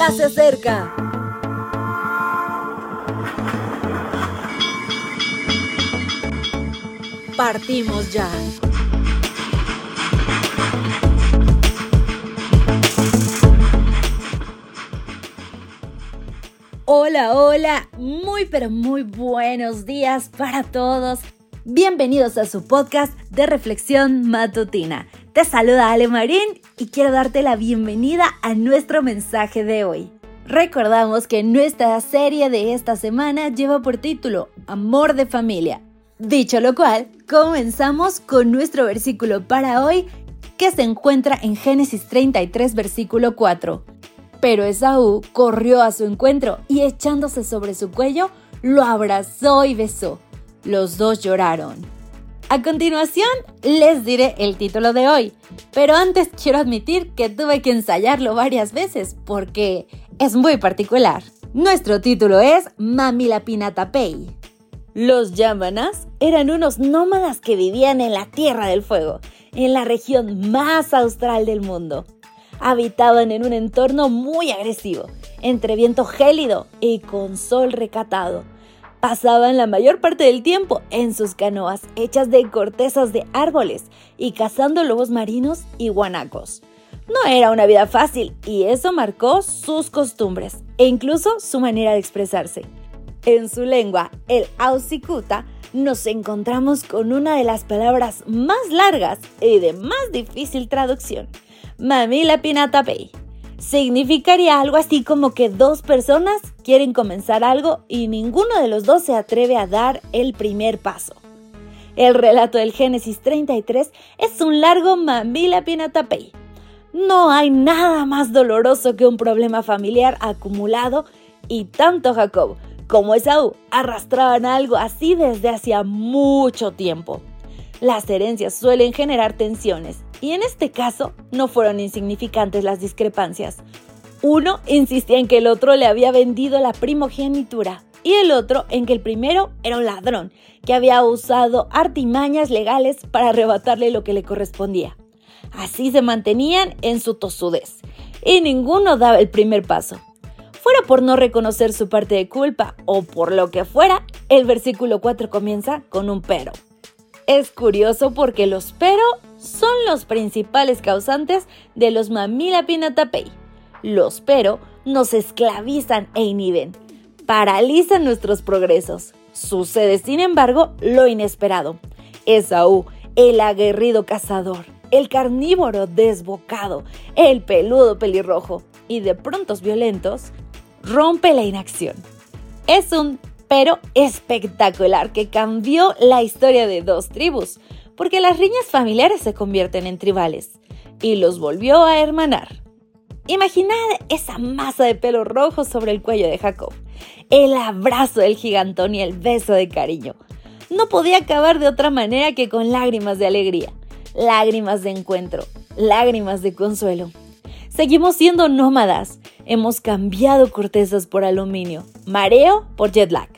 ya se acerca. Partimos ya. Hola, hola, muy pero muy buenos días para todos. Bienvenidos a su podcast de reflexión matutina. Te saluda Ale Marín y quiero darte la bienvenida a nuestro mensaje de hoy. Recordamos que nuestra serie de esta semana lleva por título Amor de familia. Dicho lo cual, comenzamos con nuestro versículo para hoy que se encuentra en Génesis 33 versículo 4. Pero Esaú corrió a su encuentro y echándose sobre su cuello, lo abrazó y besó. Los dos lloraron. A continuación, les diré el título de hoy, pero antes quiero admitir que tuve que ensayarlo varias veces porque es muy particular. Nuestro título es Mamilapinatapei. Los Yamanas eran unos nómadas que vivían en la Tierra del Fuego, en la región más austral del mundo habitaban en un entorno muy agresivo, entre viento gélido y con sol recatado. Pasaban la mayor parte del tiempo en sus canoas hechas de cortezas de árboles y cazando lobos marinos y guanacos. No era una vida fácil y eso marcó sus costumbres e incluso su manera de expresarse. En su lengua, el Ausikuta, nos encontramos con una de las palabras más largas y de más difícil traducción, Mamila Pinatapei. Significaría algo así como que dos personas quieren comenzar algo y ninguno de los dos se atreve a dar el primer paso. El relato del Génesis 33 es un largo Mamila Pinatapei. No hay nada más doloroso que un problema familiar acumulado y tanto Jacob como Esaú arrastraban algo así desde hacía mucho tiempo. Las herencias suelen generar tensiones y en este caso no fueron insignificantes las discrepancias. Uno insistía en que el otro le había vendido la primogenitura y el otro en que el primero era un ladrón que había usado artimañas legales para arrebatarle lo que le correspondía. Así se mantenían en su tosudez y ninguno daba el primer paso. Fuera por no reconocer su parte de culpa o por lo que fuera, el versículo 4 comienza con un pero. Es curioso porque los pero son los principales causantes de los mamila pinatapei. Los pero nos esclavizan e inhiben, paralizan nuestros progresos. Sucede, sin embargo, lo inesperado. Esaú, el aguerrido cazador, el carnívoro desbocado, el peludo pelirrojo y de prontos violentos, rompe la inacción. Es un pero espectacular que cambió la historia de dos tribus, porque las riñas familiares se convierten en tribales, y los volvió a hermanar. Imaginad esa masa de pelo rojo sobre el cuello de Jacob, el abrazo del gigantón y el beso de cariño. No podía acabar de otra manera que con lágrimas de alegría, lágrimas de encuentro, lágrimas de consuelo. Seguimos siendo nómadas. Hemos cambiado cortezas por aluminio, mareo por jet lag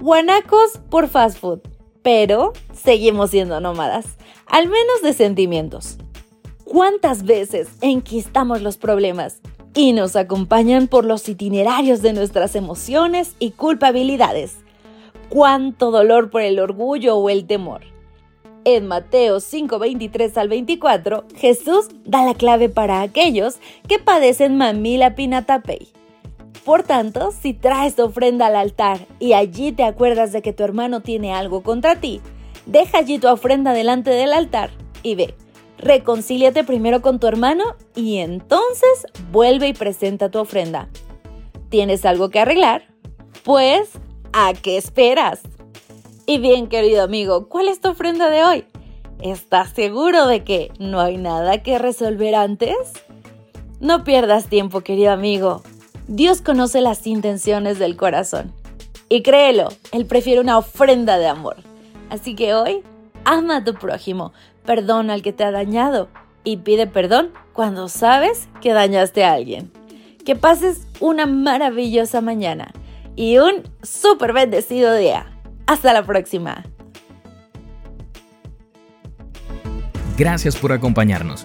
guanacos por fast food, pero seguimos siendo nómadas, al menos de sentimientos. ¿Cuántas veces enquistamos los problemas y nos acompañan por los itinerarios de nuestras emociones y culpabilidades? ¿Cuánto dolor por el orgullo o el temor? En Mateo 5, 23 al 24, Jesús da la clave para aquellos que padecen mamila pinatapei por tanto, si traes tu ofrenda al altar y allí te acuerdas de que tu hermano tiene algo contra ti, deja allí tu ofrenda delante del altar y ve. Reconcíliate primero con tu hermano y entonces vuelve y presenta tu ofrenda. ¿Tienes algo que arreglar? Pues, ¿a qué esperas? Y bien, querido amigo, ¿cuál es tu ofrenda de hoy? ¿Estás seguro de que no hay nada que resolver antes? No pierdas tiempo, querido amigo. Dios conoce las intenciones del corazón. Y créelo, Él prefiere una ofrenda de amor. Así que hoy, ama a tu prójimo, perdona al que te ha dañado y pide perdón cuando sabes que dañaste a alguien. Que pases una maravillosa mañana y un súper bendecido día. Hasta la próxima. Gracias por acompañarnos.